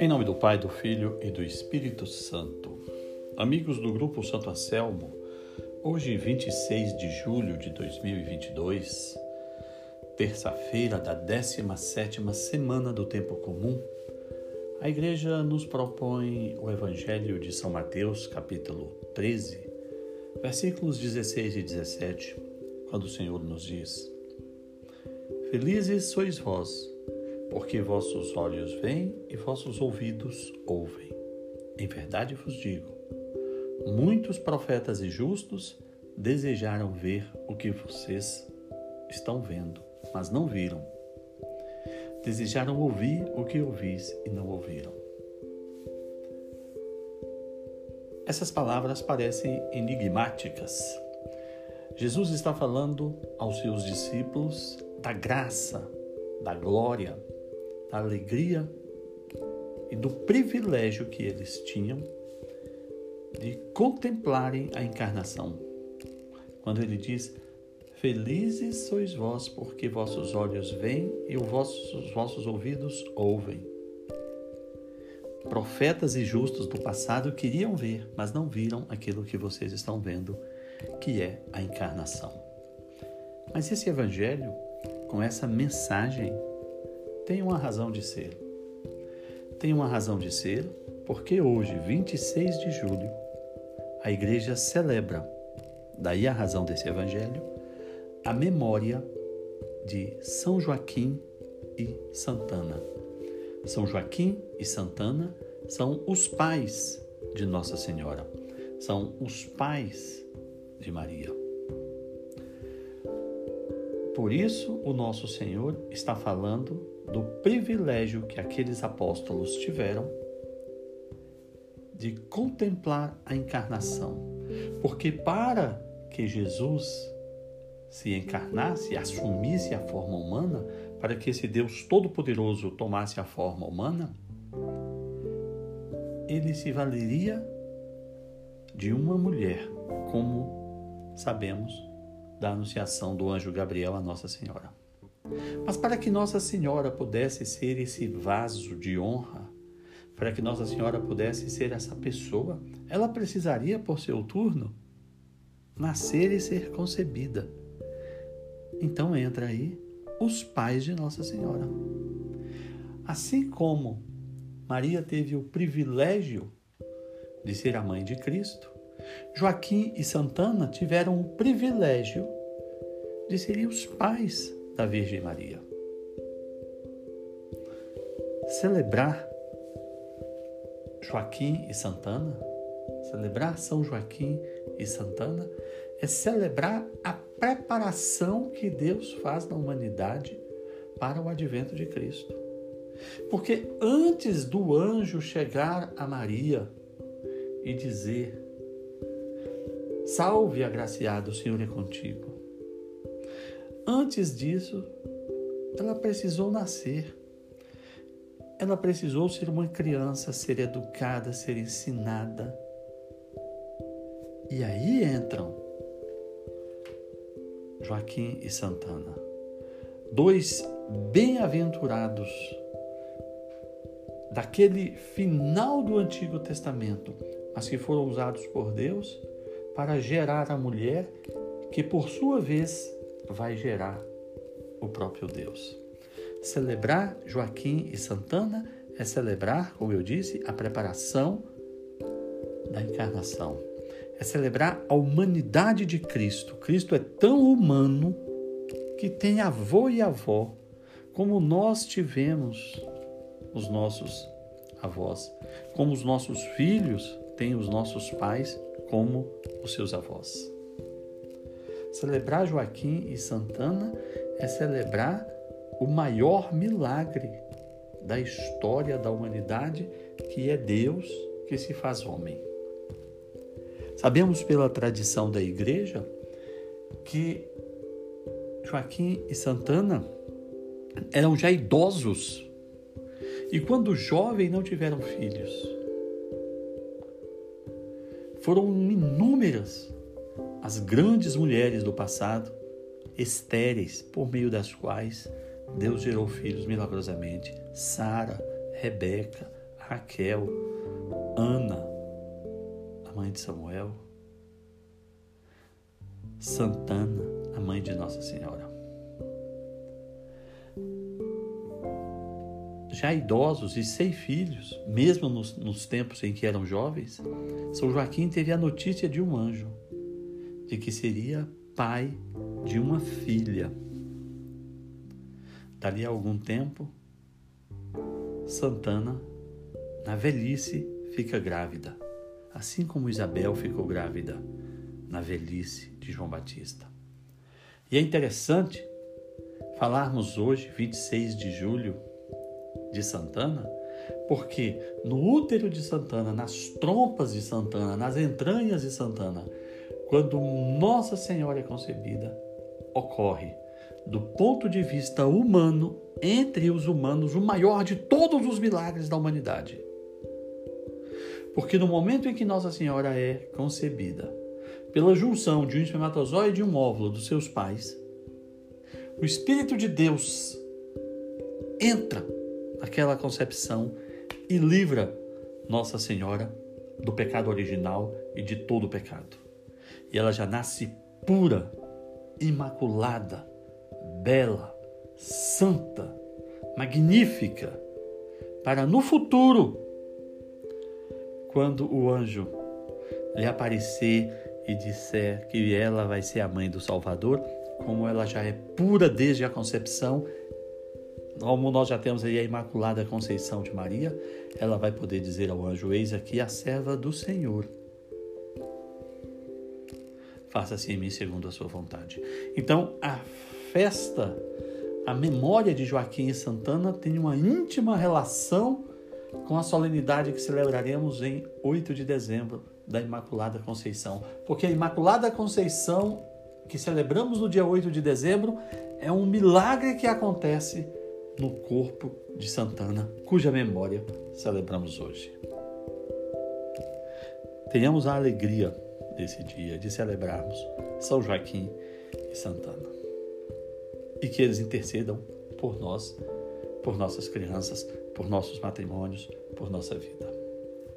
Em nome do Pai, do Filho e do Espírito Santo. Amigos do Grupo Santo Anselmo, hoje, 26 de julho de 2022, terça-feira da 17ª semana do Tempo Comum, a Igreja nos propõe o Evangelho de São Mateus, capítulo 13, versículos 16 e 17, quando o Senhor nos diz: Felizes sois vós, porque vossos olhos veem e vossos ouvidos ouvem. Em verdade vos digo: muitos profetas e justos desejaram ver o que vocês estão vendo, mas não viram. Desejaram ouvir o que ouvis e não ouviram. Essas palavras parecem enigmáticas. Jesus está falando aos seus discípulos da graça, da glória, da alegria e do privilégio que eles tinham de contemplarem a encarnação. Quando ele diz: Felizes sois vós, porque vossos olhos veem e os vossos, os vossos ouvidos ouvem. Profetas e justos do passado queriam ver, mas não viram aquilo que vocês estão vendo, que é a encarnação. Mas esse evangelho, com essa mensagem, tem uma razão de ser. Tem uma razão de ser porque hoje, 26 de julho, a igreja celebra, daí a razão desse evangelho, a memória de São Joaquim e Santana. São Joaquim e Santana são os pais de Nossa Senhora, são os pais de Maria. Por isso, o nosso Senhor está falando do privilégio que aqueles apóstolos tiveram de contemplar a encarnação. Porque para que Jesus se encarnasse, assumisse a forma humana, para que esse Deus Todo-Poderoso tomasse a forma humana, ele se valeria de uma mulher, como sabemos da anunciação do anjo Gabriel a Nossa Senhora. Mas para que Nossa Senhora pudesse ser esse vaso de honra, para que Nossa Senhora pudesse ser essa pessoa, ela precisaria, por seu turno, nascer e ser concebida. Então entra aí os pais de Nossa Senhora. Assim como Maria teve o privilégio de ser a mãe de Cristo, Joaquim e Santana tiveram o privilégio de serem os pais da Virgem Maria. Celebrar Joaquim e Santana, celebrar São Joaquim e Santana, é celebrar a preparação que Deus faz na humanidade para o advento de Cristo. Porque antes do anjo chegar a Maria e dizer: Salve, agraciado, o Senhor é contigo. Antes disso, ela precisou nascer. Ela precisou ser uma criança, ser educada, ser ensinada. E aí entram Joaquim e Santana, dois bem-aventurados daquele final do Antigo Testamento, mas que foram usados por Deus para gerar a mulher que, por sua vez, vai gerar o próprio Deus. Celebrar Joaquim e Santana é celebrar, como eu disse, a preparação da encarnação. É celebrar a humanidade de Cristo. Cristo é tão humano que tem avô e avó, como nós tivemos os nossos avós, como os nossos filhos têm os nossos pais como os seus avós. Celebrar Joaquim e Santana é celebrar o maior milagre da história da humanidade, que é Deus que se faz homem. Sabemos pela tradição da igreja que Joaquim e Santana eram já idosos e quando jovens não tiveram filhos. Foram inúmeras as grandes mulheres do passado estéreis, por meio das quais Deus gerou filhos milagrosamente. Sara, Rebeca, Raquel, Ana, a mãe de Samuel, Santana, a mãe de Nossa Senhora. Já idosos e sem filhos, mesmo nos, nos tempos em que eram jovens, São Joaquim teve a notícia de um anjo de que seria pai de uma filha. Dali a algum tempo, Santana, na velhice, fica grávida, assim como Isabel ficou grávida na velhice de João Batista. E é interessante falarmos hoje, 26 de julho, de Santana, porque no útero de Santana, nas trompas de Santana, nas entranhas de Santana, quando Nossa Senhora é concebida, ocorre, do ponto de vista humano, entre os humanos, o maior de todos os milagres da humanidade. Porque no momento em que Nossa Senhora é concebida, pela junção de um espermatozoide e um óvulo dos seus pais, o Espírito de Deus entra naquela concepção e livra Nossa Senhora do pecado original e de todo o pecado. E ela já nasce pura, imaculada, bela, santa, magnífica, para no futuro, quando o anjo lhe aparecer e disser que ela vai ser a mãe do Salvador, como ela já é pura desde a concepção, como nós já temos aí a Imaculada Conceição de Maria, ela vai poder dizer ao anjo: Eis aqui a serva do Senhor. Faça-se em mim segundo a sua vontade. Então, a festa, a memória de Joaquim e Santana tem uma íntima relação com a solenidade que celebraremos em 8 de dezembro da Imaculada Conceição. Porque a Imaculada Conceição, que celebramos no dia 8 de dezembro, é um milagre que acontece no corpo de Santana, cuja memória celebramos hoje. Tenhamos a alegria desse dia de celebrarmos São Joaquim e Santana. E que eles intercedam por nós, por nossas crianças, por nossos matrimônios, por nossa vida.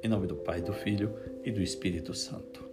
Em nome do Pai, do Filho e do Espírito Santo.